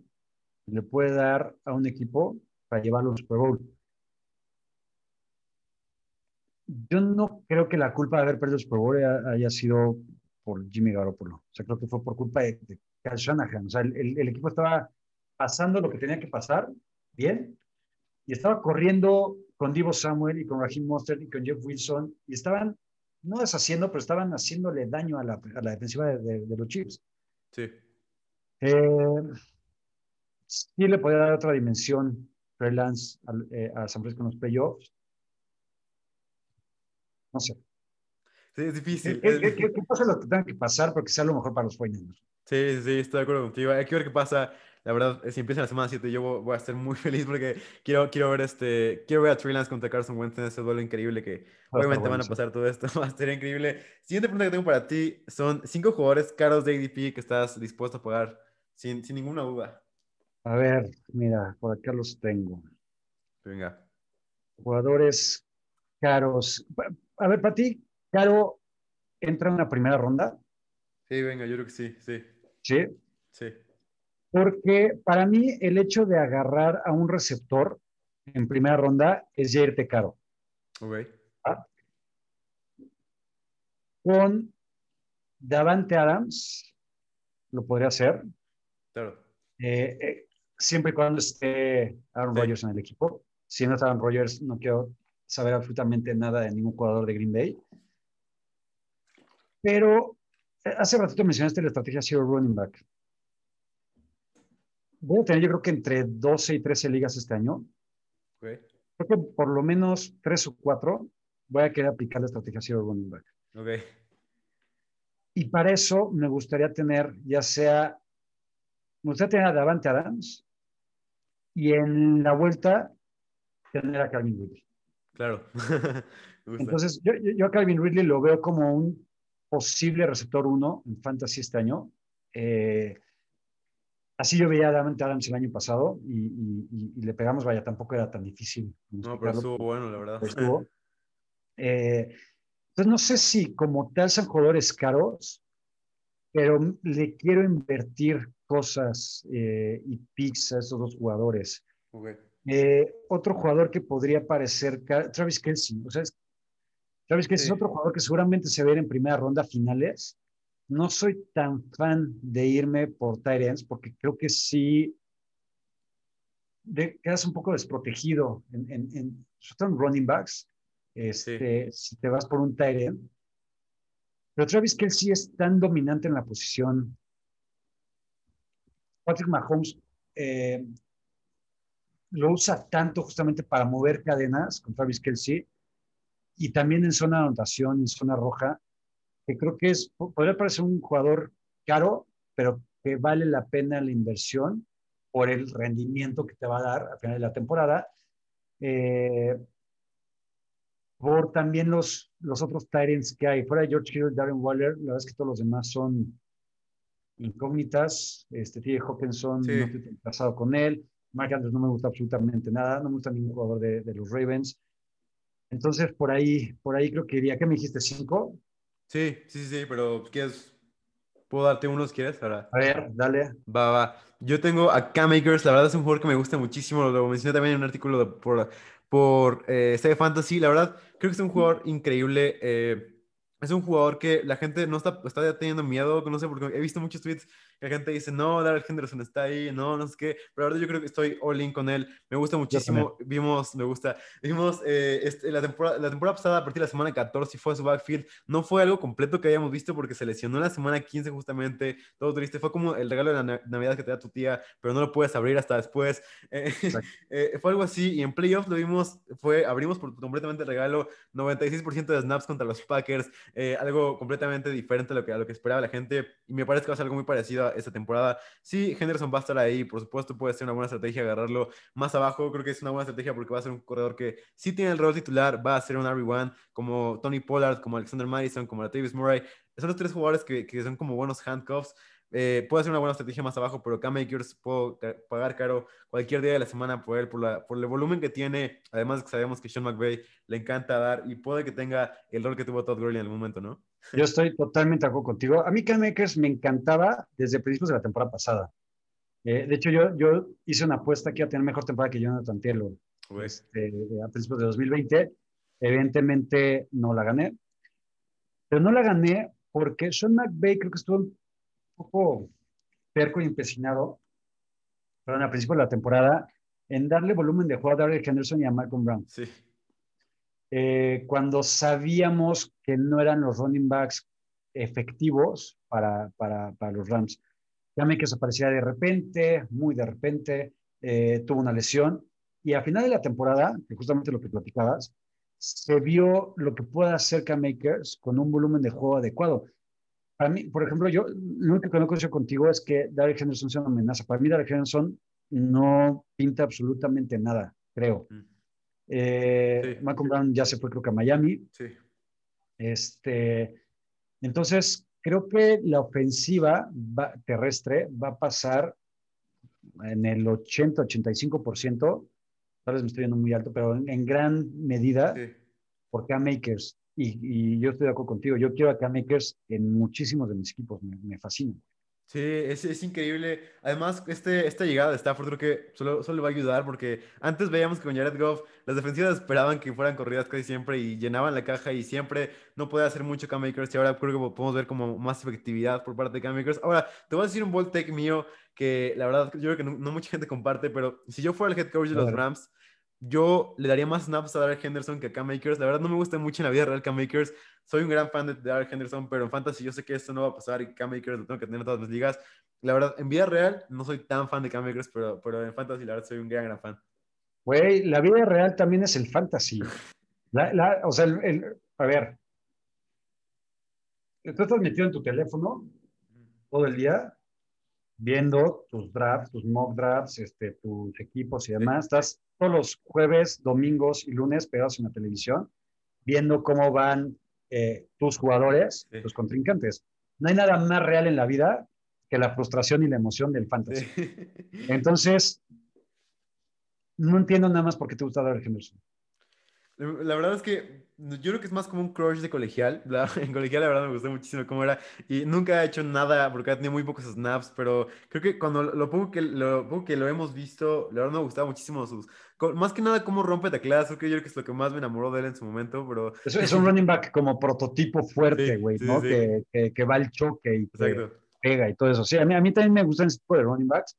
le puede dar a un equipo para llevarlo al Super Bowl. Yo no creo que la culpa de haber perdido el Super Bowl haya sido por Jimmy Garoppolo. O sea, creo que fue por culpa de, de Kyle Shanahan. O sea, el, el, el, equipo estaba pasando lo que tenía que pasar, bien, y estaba corriendo con Divo Samuel y con Raheem Mostert y con Jeff Wilson, y estaban, no deshaciendo, pero estaban haciéndole daño a la, a la defensiva de, de, de, los Chiefs. Sí. Eh, sí le podía dar otra dimensión Trey Lance a, eh, a San Francisco en los playoffs. No sé. Sí, es difícil. ¿Qué, qué, qué, qué pasa lo que tenga que pasar porque sea lo mejor para los sueños? Sí, sí, estoy de acuerdo contigo. Hay que ver qué pasa. La verdad, si empieza la semana 7, yo voy a estar muy feliz porque quiero, quiero ver este, quiero ver a Trey Lance contra Carson Wentz en ese duelo increíble que va obviamente van a pasar todo esto. Va a estar increíble. Siguiente pregunta que tengo para ti son cinco jugadores caros de ADP que estás dispuesto a pagar sin, sin ninguna duda. A ver, mira, por acá los tengo. Venga. Jugadores caros. A ver, para ti, caro entra en una primera ronda. Sí, venga, yo creo que sí, sí. Sí. Sí. Porque para mí el hecho de agarrar a un receptor en primera ronda es ya irte caro. Ok. ¿Ah? Con Davante Adams lo podría hacer. Claro. Eh, eh, siempre y cuando esté Aaron sí. Rodgers en el equipo. Si no está Aaron Rodgers, no quiero saber absolutamente nada de ningún jugador de Green Bay. Pero eh, hace ratito mencionaste la estrategia Zero Running Back. Voy a tener, yo creo que entre 12 y 13 ligas este año. Okay. Creo que por lo menos 3 o 4 voy a querer aplicar la estrategia Zero Running Back. Okay. Y para eso me gustaría tener, ya sea, me gustaría tener a Davante Adams y en la vuelta tener a Calvin Ridley. Claro. Entonces, yo, yo, a Calvin Ridley lo veo como un posible receptor 1 en Fantasy este año. Eh, así yo veía a Davante Adams el año pasado y, y, y, le pegamos, vaya, tampoco era tan difícil. No, pero estuvo bueno, la verdad. Estuvo. Eh, entonces, no sé si como tal son jugadores caros, pero le quiero invertir cosas eh, y picks a esos dos jugadores. Okay. Eh, otro jugador que podría parecer, Travis Kelsey, o sea, Travis Kelsey sí. es otro jugador que seguramente se ve en primera ronda finales. No soy tan fan de irme por Tyrants porque creo que sí de, quedas un poco desprotegido en, en, en, en running backs. Este, sí. Si te vas por un Tyrant. Pero Travis Kelsey es tan dominante en la posición. Patrick Mahomes eh, lo usa tanto justamente para mover cadenas con Travis Kelsey y también en zona de anotación, en zona roja, que creo que es, podría parecer un jugador caro, pero que vale la pena la inversión por el rendimiento que te va a dar al final de la temporada. Eh, por también los, los otros Tyrants que hay. Fuera de George Hill, Darren Waller, la verdad es que todos los demás son incógnitas. Este, T.J. Hawkinson, sí. no estoy casado con él. Mark Andrews no me gusta absolutamente nada, no me gusta ningún jugador de, de, los Ravens. Entonces, por ahí, por ahí creo que diría, ¿qué me dijiste? ¿Cinco? Sí, sí, sí, pero ¿quieres? ¿Puedo darte unos, quieres? Ahora. A ver, dale. Va, va. Yo tengo a Cam Akers, la verdad es un jugador que me gusta muchísimo, lo mencioné también en un artículo de, por, por eh, Save Fantasy, la verdad, creo que es un jugador increíble. Eh, es un jugador que la gente no está, está teniendo miedo, no sé, porque he visto muchos tweets la gente dice, no, Darrell Henderson está ahí, no, no sé qué, pero verdad yo creo que estoy all in con él, me gusta muchísimo, vimos, me gusta, vimos eh, este, la, temporada, la temporada pasada, a partir de la semana 14, fue a su backfield, no fue algo completo que hayamos visto porque se lesionó en la semana 15 justamente, todo triste, fue como el regalo de la Navidad que te da tu tía, pero no lo puedes abrir hasta después, eh, eh, fue algo así, y en playoffs lo vimos, fue, abrimos por completamente el regalo, 96% de snaps contra los Packers, eh, algo completamente diferente a lo, que, a lo que esperaba la gente, y me parece que va a ser algo muy parecido esta temporada. Sí, Henderson va a estar ahí, por supuesto puede ser una buena estrategia agarrarlo más abajo, creo que es una buena estrategia porque va a ser un corredor que sí tiene el rol titular, va a ser un RB1 como Tony Pollard, como Alexander Madison, como Latavius Murray, son los tres jugadores que, que son como buenos handcuffs, eh, puede ser una buena estrategia más abajo, pero Cam Akers puedo pagar caro cualquier día de la semana por él, por, la, por el volumen que tiene. Además, sabemos que Sean McVay le encanta dar y puede que tenga el rol que tuvo Todd Gurley en algún momento, ¿no? Yo estoy totalmente de acuerdo contigo. A mí Cam Akers me encantaba desde principios de la temporada pasada. Eh, de hecho, yo, yo hice una apuesta que iba a tener mejor temporada que Jonathan Taylor este, a principios de 2020. Evidentemente no la gané. Pero no la gané porque Sean McVay creo que estuvo un poco perco y empecinado, perdón, a principios de la temporada, en darle volumen de juego a Daryl Henderson y a Malcolm Brown. Sí. Eh, cuando sabíamos que no eran los running backs efectivos para, para, para los Rams. Llame que desaparecía de repente, muy de repente, eh, tuvo una lesión y a final de la temporada, que justamente lo que platicabas, se vio lo que puede hacer Cam Makers con un volumen de juego adecuado. Para mí, por ejemplo, yo lo único que no conozco contigo es que Derek Henderson sea una amenaza. Para mí, Derek Henderson no pinta absolutamente nada, creo. Eh, Malcolm Brown ya se fue, creo que a Miami. Sí. Este, entonces, creo que la ofensiva terrestre va a pasar en el 80-85%, tal vez me estoy yendo muy alto, pero en, gran medida por Cam Makers. Y, yo estoy de acuerdo contigo, yo quiero a Cam Makers en muchísimos de mis equipos, me, me fascina. Sí, es, es, increíble. Además, este, esta llegada de Stafford creo que solo, solo le va a ayudar porque antes veíamos que con Jared Goff las defensivas esperaban que fueran corridas casi siempre y llenaban la caja y siempre no podía hacer mucho Cam Makers y ahora creo que podemos ver como más efectividad por parte de Cam Makers. Ahora, te voy a decir un bold take mío que la verdad yo creo que no, mucha gente comparte, pero si yo fuera el head coach de los Rams, yo le daría más snaps a Darrell Henderson que a Cam Makers. La verdad no me gusta mucho en la vida real Cam Makers. Soy un gran fan de Darrell Henderson, pero en Fantasy yo sé que esto no va a pasar y Cam Makers lo tengo que tener en todas las ligas. La verdad, en vida real no soy tan fan de Cam Makers, pero, pero en Fantasy la verdad soy un gran, gran fan. Güey, la vida real también es el Fantasy. o sea, a ver, tú estás metido en tu teléfono todo el día viendo tus drafts, tus mock drafts, este, tus equipos y demás. Estás todos los jueves, domingos y lunes pegados en la televisión, viendo cómo van eh, tus jugadores, tus contrincantes. No hay nada más real en la vida que la frustración y la emoción del fantasy. Entonces, no entiendo nada más por qué te gusta Darrell Henderson. La verdad es que yo creo que es más como un crush de colegial. En colegial, la verdad, me gustó muchísimo cómo era. Y nunca ha hecho nada porque ha tenido muy pocos snaps. Pero creo que cuando lo pongo que lo, que lo hemos visto, la verdad me gustaba muchísimo sus. Más que nada, cómo rompe tecladas. Creo que yo creo que es lo que más me enamoró de él en su momento. Pero... Es, es un running back como prototipo fuerte, güey, ¿no? Que, que, va al choque y que pega y todo eso. Sí, a mí, a mí también me gustan ese tipo de running backs.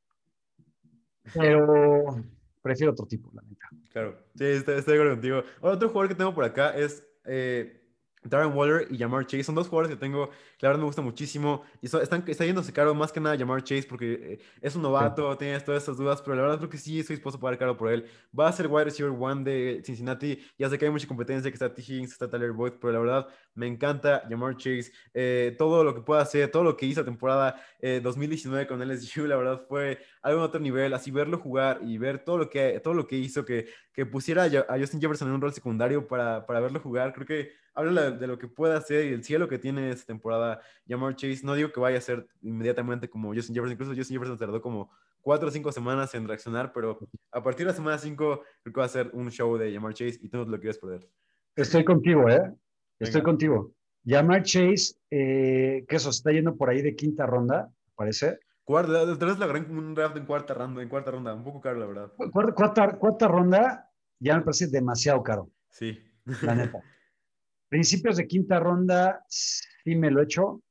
Pero prefiero otro tipo, la neta. Claro, sí, estoy, de acuerdo contigo. otro jugador que tengo por acá es eh, Darren Waller y Jamar Chase son dos jugadores que tengo, la verdad me gusta muchísimo. Y están, está yéndose caro más que nada Jamar Chase porque eh, es un novato, tiene todas esas dudas, pero la verdad creo que sí estoy dispuesto a pagar caro por él. Va a ser wide receiver one de Cincinnati. Ya sé que hay mucha competencia, que está T. Higgins, está Tyler Boyd, pero la verdad me encanta Jamar Chase. Eh, todo lo que pueda hacer, todo lo que hizo la temporada 2019 con LSU, la verdad fue algo en otro nivel. Así verlo jugar y ver todo lo que, todo lo que hizo, que, que pusiera a Justin Jefferson en un rol secundario para, para verlo jugar, creo que habla de lo que puede hacer y el cielo que tiene esta temporada Jamar Chase. No digo que vaya a ser inmediatamente como Justin Jefferson, incluso Justin Jefferson tardó como cuatro o cinco semanas en reaccionar, pero a partir de la semana 5 creo que va a ser un show de Jamar Chase y tú no te lo quieres perder. Estoy contigo, ¿eh? Estoy contigo. Jamar Chase, eh, que eso está yendo por ahí de quinta ronda, parece. Cuarta, vez la gran un draft en cuarta ronda, en cuarta ronda, un poco caro, la verdad. Cuarta, cuarta ronda ya me parece demasiado caro. Sí. La neta. Principios de quinta ronda, sí me lo he hecho,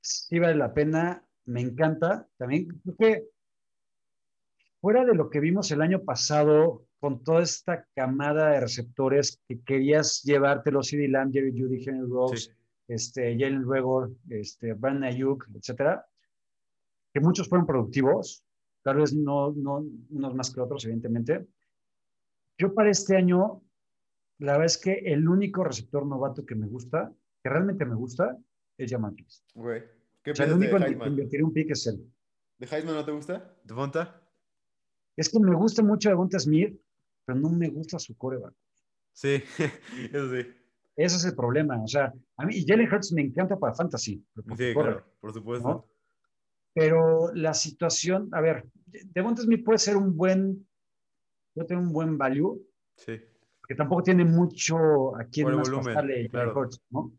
sí vale la pena, me encanta. También creo que fuera de lo que vimos el año pasado con toda esta camada de receptores que querías llevártelo, CD Lamb, Jerry Judy, Henry Rose, este, Jalen Ruegor, este, Brandon Ayuk, etcétera, que muchos fueron productivos, tal vez no, no unos más que otros, evidentemente. Yo para este año la verdad es que el único receptor novato que me gusta, que realmente me gusta, es Jamal Güey. ¿Qué o sea, el único en que invertiré un pick es él. ¿De Heisman no te gusta? ¿De Fonta? Es que me gusta mucho Devonta Smith, pero no me gusta su coreback. Sí, eso sí. Ese es el problema. O sea, a mí Jalen Hurts me encanta para fantasy. Sí, claro, por supuesto. Pero la situación, a ver, Devonta Smith puede ser un buen, puede tener un buen value. Sí. Porque tampoco tiene mucho a quien Por el más volumen, claro. Hurts, ¿no?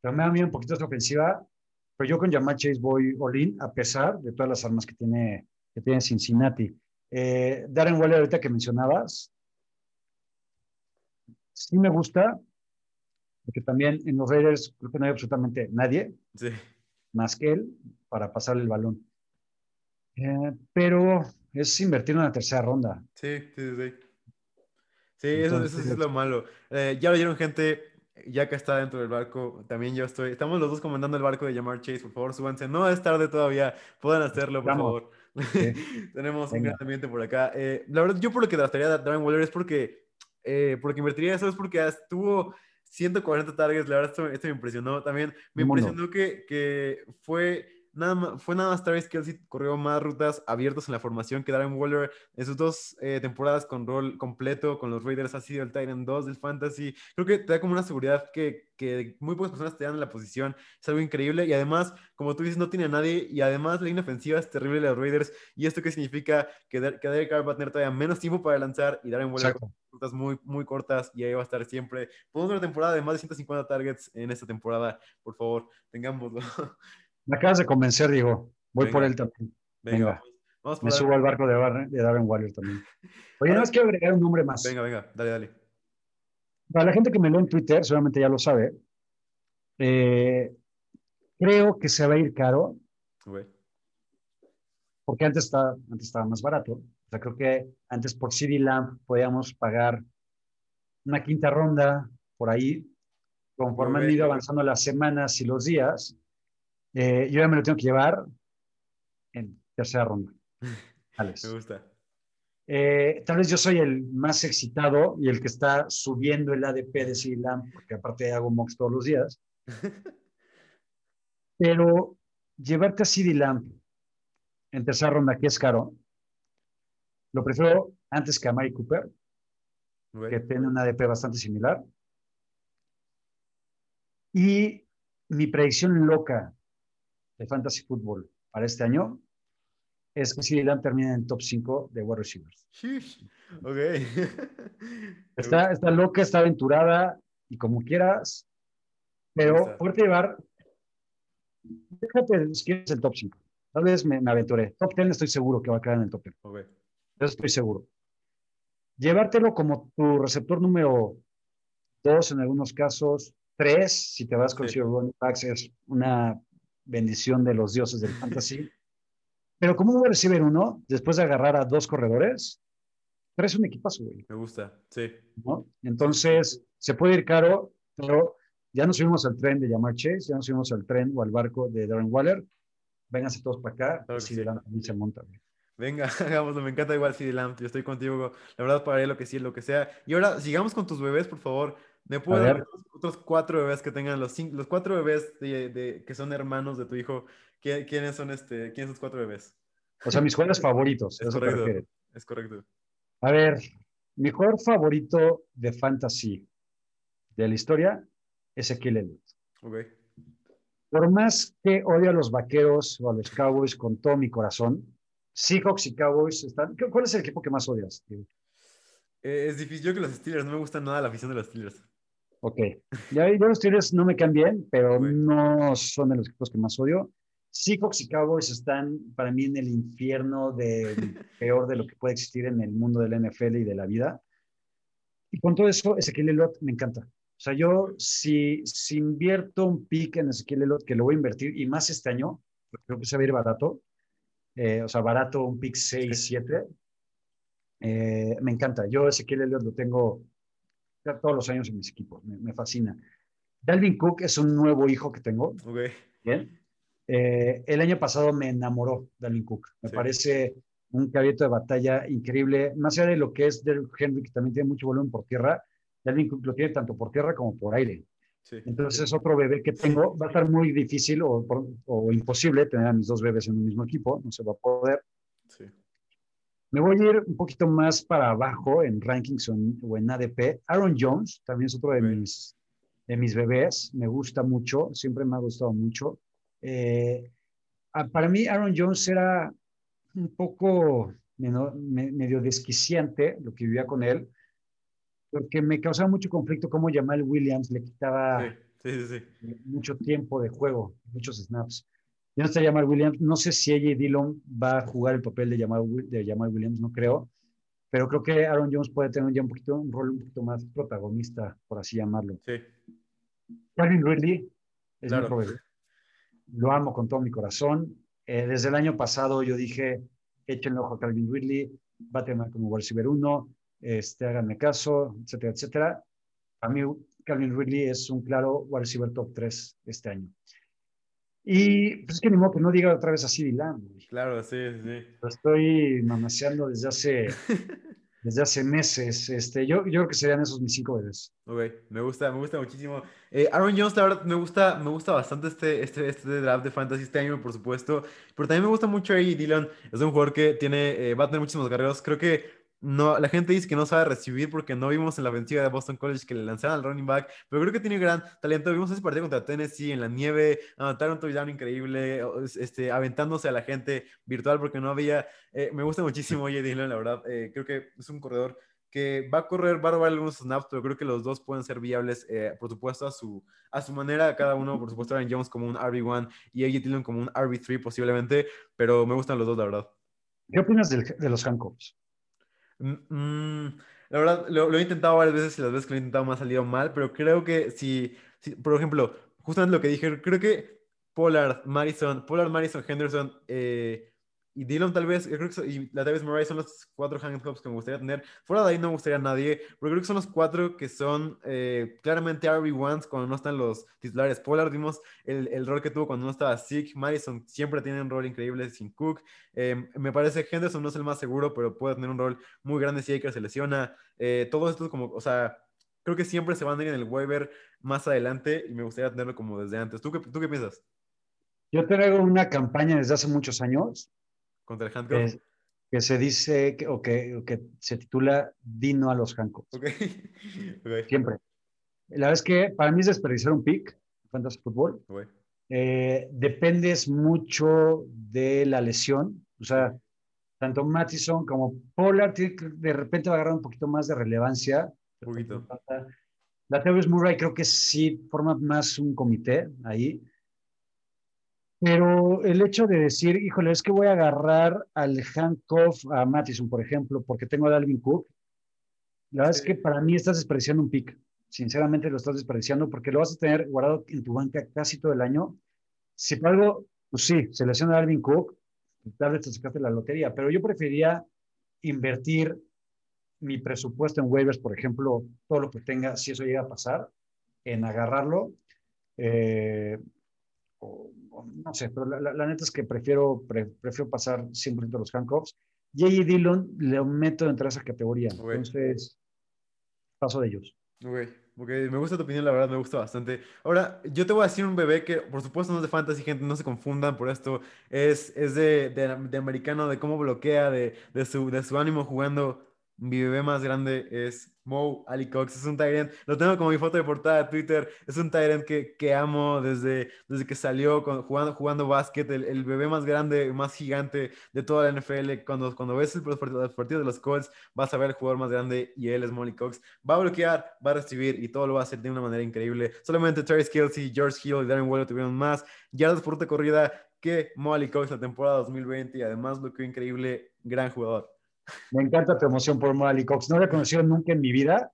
Pero me da miedo un poquito esta ofensiva. Pero yo con Jamal Chase voy all-in, a pesar de todas las armas que tiene, que tiene Cincinnati. Eh, Darren Waller, ahorita que mencionabas, sí me gusta, porque también en los Raiders creo que no hay absolutamente nadie Sí. más que él para pasarle el balón. Eh, pero es invertir en la tercera ronda. Sí, sí, sí. Sí, Sí, eso, eso sí es Entonces- lo malo. Eh, ya lo oyeron, gente. Ya que está dentro del barco, también yo estoy. Estamos los dos comandando el barco de llamar Chase. Por favor, súbanse. No es tarde todavía. Pueden hacerlo, por Vamos. favor. Sí. Tenemos un Venga. gran ambiente por acá. Eh, la verdad, yo por lo que draftaría a Darren Waller es porque, eh, porque invertiría eso, es porque estuvo 140 targets. La verdad, esto, esto me impresionó. También me Un impresionó que, que fue. Nada más, fue nada más Travis Kelsey corrió más rutas abiertas en la formación que Darren Waller en sus dos eh, temporadas con rol completo con los Raiders ha sido el Titan 2 del Fantasy. Creo que te da como una seguridad que, que muy pocas personas te dan en la posición. Es algo increíble y además, como tú dices, no tiene a nadie y además la línea ofensiva es terrible de los Raiders. ¿Y esto qué significa? Que, que Derek Carr va a tener todavía menos tiempo para lanzar y Darren Waller Exacto. rutas muy, muy cortas y ahí va a estar siempre. Podemos una temporada de más de 150 targets en esta temporada. Por favor, tengámoslo. Me acabas de convencer, Diego. Voy por él también. Venga, Venga. vamos. Vamos por Me subo al barco de, de Darren Waller también. Oye, nada más quiero agregar un nombre más. Venga, venga, dale, dale. Para la gente que me lee en Twitter, seguramente ya lo sabe. eh, creo que se va a ir caro, porque antes, estaba, antes estaba más barato. O sea, creo que antes por CD Lamp podíamos pagar una quinta ronda por ahí. Conforme han ido avanzando las semanas y los días, eh, yo ya me lo tengo que llevar en tercera ronda. Alex. Me gusta. Eh, tal vez yo soy el más excitado y el que está subiendo el ADP de CD Lamp, porque aparte hago mocks todos los días. Pero llevarte a CD Lamp en tercera ronda, que es caro, lo prefiero antes que a Mari Cooper, Güey. que tiene un ADP bastante similar. Y mi predicción loca de Fantasy Football para este año es que CD Lamb termine en top 5 de wide receivers. Sheesh. Ok. Está, está loca, está aventurada y como quieras, pero poderte llevar, déjate si quieres el top 5. Tal vez me, me aventuré. Top 10 estoy seguro que va a quedar en el top 10. Ok. Eso estoy seguro. Llevártelo como tu receptor número 2 en algunos casos, 3 si te vas con Sí. Running backs, es una bendición de los dioses del fantasy. Pero como un receiver uno, después de agarrar a dos corredores, traes un equipazo, güey. Me gusta. Sí. ¿no? Entonces, se puede ir caro, pero ya nos subimos al tren de llamar Chase, ya nos subimos al tren o al barco de Darren Waller. Vénganse todos para acá, Claro si sí. se monta. güey. Venga, hagámoslo. Me encanta igual CD Lamb. Yo estoy contigo. La verdad, pagaré lo que sí, lo que sea. Y ahora, sigamos con tus bebés, por favor. ¿Me puedes A dar otros, cuatro bebés que tengan los cinco, los cuatro bebés de, de- que son hermanos de tu hijo? ¿Qui- ¿Quiénes son este, quiénes son cuatro bebés? O sea, mis jugadores favoritos, Es te correcto. Es correcto. A ver, mi jugador favorito de fantasy de la historia es Ezequiel Elliott. Ok. Por más que odio a los vaqueros o a los Cowboys con todo mi corazón, Seahawks y Cowboys están. ¿Cuál es el equipo que más odias? Eh, es difícil. Yo que los Steelers, no me gusta nada la afición de los Steelers. Ok. Ya, ya los Steelers no me caen bien, pero Güey. no son de los equipos que más odio. Seahawks y Cowboys están para mí en el infierno de peor de lo que puede existir en el mundo del NFL y de la vida. Y con todo eso, Ezequiel Elliott me encanta. O sea, yo si, si invierto un pick en Ezequiel Elliott, que lo voy a invertir, y más este año, porque creo que se va a ir barato, eh, o sea, barato un pick 6, 7, eh, me encanta. Yo Ezequiel Elliott lo tengo todos los años en mis equipos, me, me fascina. Dalvin Cook es un nuevo hijo que tengo, Ok. Bien. Eh, el año pasado me enamoró Dalvin Cook. Me Sí. parece un caballo de batalla increíble. Más allá de lo que es Derrick Henry, que también tiene mucho volumen por tierra, Dalvin Cook lo tiene tanto por tierra como por aire. Sí. Entonces es otro bebé que tengo. Va a estar muy difícil o, o imposible tener a mis dos bebés en un mismo equipo. No se va a poder. Sí. Me voy a ir un poquito más para abajo en rankings o en, ADP. Aaron Jones también es otro de mis, de mis bebés. Me gusta mucho, siempre me ha gustado mucho. Eh, para mí Aaron Jones era un poco medio desquiciante lo que vivía con él, porque me causaba mucho conflicto cómo Jamal Williams le quitaba mucho tiempo de juego, muchos snaps. Ya no está Jamal Williams, no sé si AJ Dillon va a jugar el papel de Jamal, de Jamal Williams, no creo, pero creo que Aaron Jones puede tener ya un poquito un rol un poquito más protagonista, por así llamarlo. Sí. Calvin Ridley es mi proveedor. Lo amo con todo mi corazón. Eh, desde el año pasado yo dije, échenle ojo a Calvin Ridley, va a tener como receiver 1, este, háganme caso, etcétera, etcétera. A mí Calvin Ridley es un claro wide receiver top 3 este año. Y pues es que ni modo que no diga otra vez así Dylan. Claro, sí, sí. Lo estoy mamaseando desde hace, desde hace meses. Este, yo, yo creo que serían esos mis cinco bebés. Ok, me gusta, me gusta muchísimo. Eh, Aaron Jones, la verdad, me gusta, me gusta bastante este, este, este draft de fantasy este año, por supuesto. Pero también me gusta mucho ahí Dylan. Es un jugador que tiene, eh, va a tener muchísimos carreros. Creo que no, la gente dice que no sabe recibir porque no vimos en la ofensiva de Boston College que le lanzaran al running back, pero creo que tiene gran talento. Vimos ese partido contra Tennessee en la nieve, anotaron un touchdown increíble, este, aventándose a la gente virtual porque no había. Eh, me gusta muchísimo Oye Dillon, la verdad. Eh, creo que es un corredor que va a correr, va a robar algunos snaps, pero creo que los dos pueden ser viables, eh, por supuesto, a su, a su manera, cada uno, por supuesto, Aaron Jones como un RB1 y AJ Dillon como un RB3 posiblemente, pero me gustan los dos, la verdad. ¿Qué opinas de los handcuffs? Mm, mm, la verdad, lo, he intentado varias veces y las veces que lo he intentado me ha salido mal, pero creo que si, si por ejemplo, justamente lo que dije, creo que Pollard, Madison, Pollard, Madison, Henderson, eh, y Dylan tal vez, creo que y la Davis Murray son los cuatro handcuffs que me gustaría tener. Fuera de ahí no me gustaría nadie, pero creo que son los cuatro que son eh, claramente RB1s cuando no están los titulares. Pollard vimos el, el, rol que tuvo cuando no estaba Sick. Madison siempre tiene un rol increíble sin Cook. Eh, me parece que Henderson no es el más seguro, pero puede tener un rol muy grande si Aker se lesiona. Eh, todo esto es como, o sea, creo que siempre se van a ir en el waiver más adelante y me gustaría tenerlo como desde antes. ¿Tú qué, tú qué piensas? Yo traigo una campaña desde hace muchos años contra el handcuff. que se dice que, o, que, que, se titula Dino a los handcuffs. Okay. Siempre. La verdad es que para mí es desperdiciar un pick, fantasy fútbol. Eh, dependes mucho de la lesión. O sea, tanto Mattison como Pollard de repente va a agarrar un poquito más de relevancia. Un poquito. La Murray creo que sí forma más un comité ahí. Pero el hecho de decir, híjole, es que voy a agarrar al handcuff a Mattison, por ejemplo, porque tengo a Dalvin Cook, la verdad es que para mí estás desperdiciando un pick. Sinceramente lo estás desperdiciando porque lo vas a tener guardado en tu banca casi todo el año. Si por algo, pues sí, selecciona a Dalvin Cook, tal vez te sacaste la lotería, pero yo preferiría invertir mi presupuesto en waivers, por ejemplo, todo lo que tenga, si eso llega a pasar, en agarrarlo. Eh, no sé, pero la, neta es que prefiero, prefiero pasar simplemente los handcuffs. J.J. Dillon le meto entre esa categoría. Entonces, paso de ellos. Ok, ok, me gusta tu opinión, la verdad me gusta bastante. Ahora, yo te voy a decir un bebé que, por supuesto, no es de fantasy, gente, no se confundan por esto. Es, es de, de, americano, de cómo bloquea, de, de, su, de su ánimo jugando. Mi bebé más grande es Mo Ali Cox es un Tyrant, lo tengo como mi foto de portada de Twitter, es un Tyrant que, que amo desde, desde que salió jugando, jugando básquet, el, bebé más grande, más gigante de toda la NFL. Cuando, cuando ves el, los, partidos, de los Colts, vas a ver el jugador más grande y él es Molly Cox. Va a bloquear, va a recibir y todo lo va a hacer de una manera increíble. Solamente Travis Kelsey, George Hill y Darren Waller tuvieron más yardas por ruta corrida que Molly Cox la temporada 2020 y además bloqueó increíble, gran jugador. Me encanta tu emoción por Molly Cox. No la he conocido nunca en mi vida.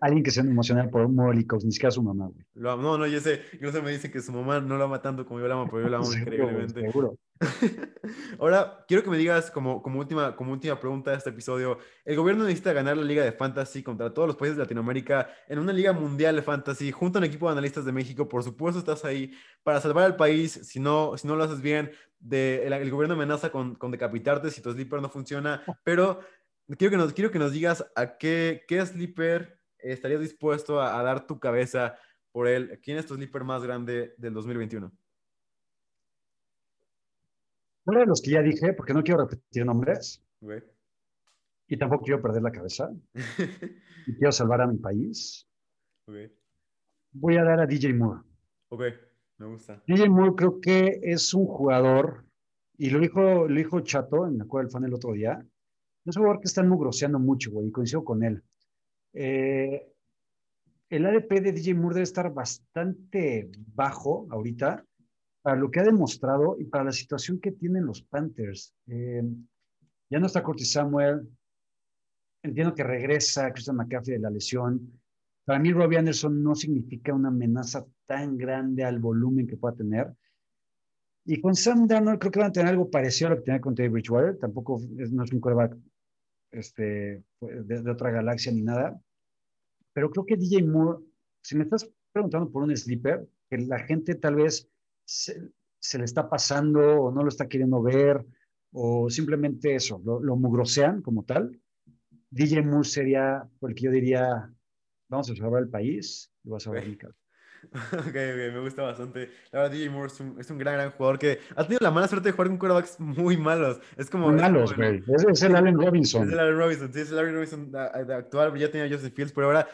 Alguien que se emociona por Molly Cox, ni siquiera su mamá, güey. no, no, yo sé. Incluso me dicen que su mamá no la ama tanto como yo la amo, pero yo la amo increíblemente. Seguro. Ahora, quiero que me digas como, como, última, como última pregunta de este episodio. El gobierno necesita ganar la Liga de Fantasy contra todos los países de Latinoamérica en una Liga Mundial de Fantasy junto a un equipo de analistas de México. Por supuesto, estás ahí para salvar al país. Si no, si no lo haces bien, de, el, gobierno amenaza con, con, decapitarte si tu sleeper no funciona. Pero quiero que nos, quiero que nos digas a qué, qué sleeper estarías dispuesto a, a dar tu cabeza por él. ¿Quién es tu sleeper más grande del 2021? Uno de los que ya dije, porque no quiero repetir nombres. Y tampoco quiero perder la cabeza. y quiero salvar a mi país. Voy a dar a DJ Moore. Ok, me gusta. DJ Moore creo que es un jugador Y lo dijo, lo dijo Chato, en la cual fan el otro día. No sé por qué están mugroseando mucho, güey, y coincido con él. Eh, el ADP de DJ Moore debe estar bastante bajo ahorita para lo que ha demostrado y para la situación que tienen los Panthers. Eh, ya no está Curtis Samuel. Entiendo que regresa Christian McCaffrey de la lesión. Para mí, Robbie Anderson no significa una amenaza tan grande al volumen que pueda tener. Y con Sam Darnold creo que van a tener algo parecido a lo que tenía con David Bridgewater. Tampoco es, no es un quarterback este, de, otra galaxia ni nada. Pero creo que DJ Moore, si me estás preguntando por un sleeper, que la gente tal vez se, le está pasando o no lo está queriendo ver, o simplemente eso, lo, lo mugrosean como tal, DJ Moore sería por el que yo diría, vamos a salvar el país y vas a ver mi casa. Ok, ok, me gusta bastante. La verdad, DJ Moore es un, gran, gran jugador que ha tenido la mala suerte de jugar con quarterbacks muy malos. Es como. Malos, güey. Es, el Allen Robinson. Es el Allen Robinson, sí, es el Allen Robinson actual. Ya tenía Joseph Fields, pero ahora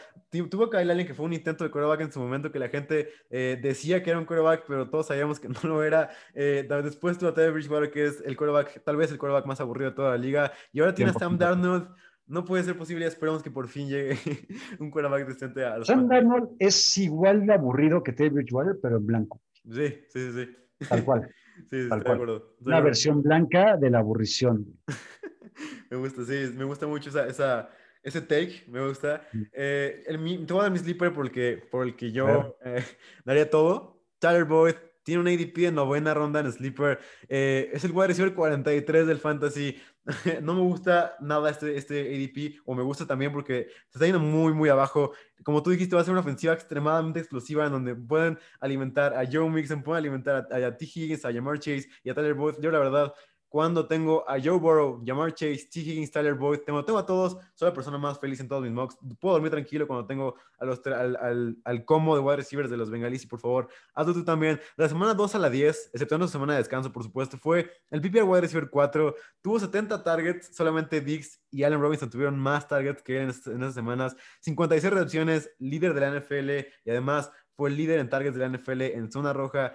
tuvo Kyle Allen, que fue un intento de quarterback en su momento que la gente eh, decía que era un quarterback, pero todos sabíamos que no lo era. Eh, después tuvo a Teddy Bridgewater, que es el quarterback, tal vez el quarterback más aburrido de toda la liga. Y ahora tiene a Sam Darnold no puede ser posible. Esperamos que por fin llegue un quarterback decente a los Sam Darnold es igual de aburrido que Teddy Bridgewater, pero en blanco. Sí, sí, sí. Tal cual. Sí, sí Tal cual. Una versión blanca de la aburrición. me gusta, sí, me gusta mucho esa, esa ese take, me gusta. Mm. Eh, el, te voy a dar mi sleeper por el que, por el que yo eh, daría todo. Tyler Boyd tiene un ADP de novena ronda en Sleeper. Eh, es el wide receiver 43 del Fantasy. no me gusta nada este, este ADP, o me gusta también porque se está yendo muy, muy abajo. Como tú dijiste, va a ser una ofensiva extremadamente explosiva en donde pueden alimentar a Joe Mixon, pueden alimentar a, T. Higgins, a Jamar Chase y a Tyler Boyd. Yo, la verdad, cuando tengo a Joe Burrow, Jamar Chase, T. Higgins, Tyler Boyd, tengo, tengo a todos, soy la persona más feliz en todos mis mocks. Puedo dormir tranquilo cuando tengo a los, al, al, al, combo de wide receivers de los bengalis y por favor, hazlo tú también. La semana 2 a la 10, exceptuando su semana de descanso, por supuesto, fue el PPR wide receiver 4, tuvo 70 targets, solamente Diggs y Allen Robinson tuvieron más targets que en, en esas semanas, 56 recepciones, líder de la NFL y además fue el líder en targets de la NFL en zona roja.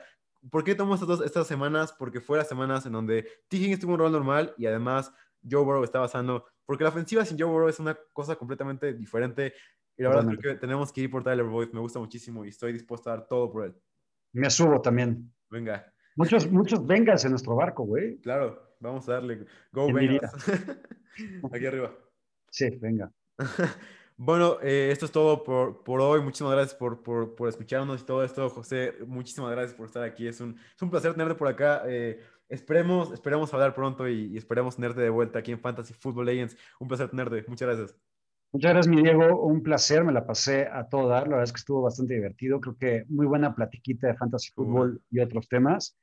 ¿Por qué tomo estas, dos, estas semanas? Porque fue las semanas en donde T. Higgins tuvo un rol normal y además Joe Burrow está basando. Porque la ofensiva sin Joe Burrow es una cosa completamente diferente. Y la verdad creo que tenemos que ir por Tyler Boyd. Me gusta muchísimo y estoy dispuesto a dar todo por él. Me subo también. Venga. Muchos, muchos vengas en nuestro barco, güey. Claro, vamos a darle. Go, vengas. Aquí arriba. Sí, venga. Bueno, eh, esto es todo por, por hoy. Muchísimas gracias por, por, por, escucharnos y todo esto, José. Muchísimas gracias por estar aquí. Es un, es un placer tenerte por acá. Eh, esperemos, esperemos hablar pronto y, y, esperemos tenerte de vuelta aquí en Fantasy Football Legends. Un placer tenerte. Muchas gracias. Muchas gracias, mi Diego. Un placer. Me la pasé a todo dar. La verdad es que estuvo bastante divertido. Creo que muy buena platiquita de Fantasy Football y otros temas.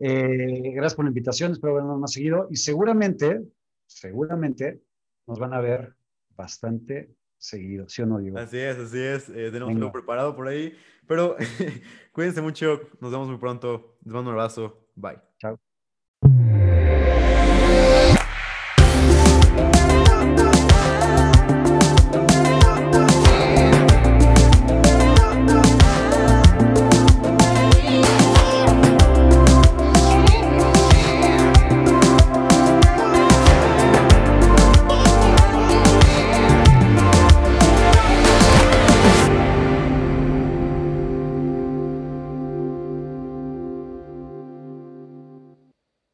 Eh, gracias por la invitación. Espero vernos más seguido. Y seguramente, seguramente nos van a ver bastante seguido, ¿sí o no, digo? Así es, así es. Eh, tenemos algo preparado por ahí. Pero cuídense mucho. Nos vemos muy pronto. Les mando un abrazo. Bye. Chao.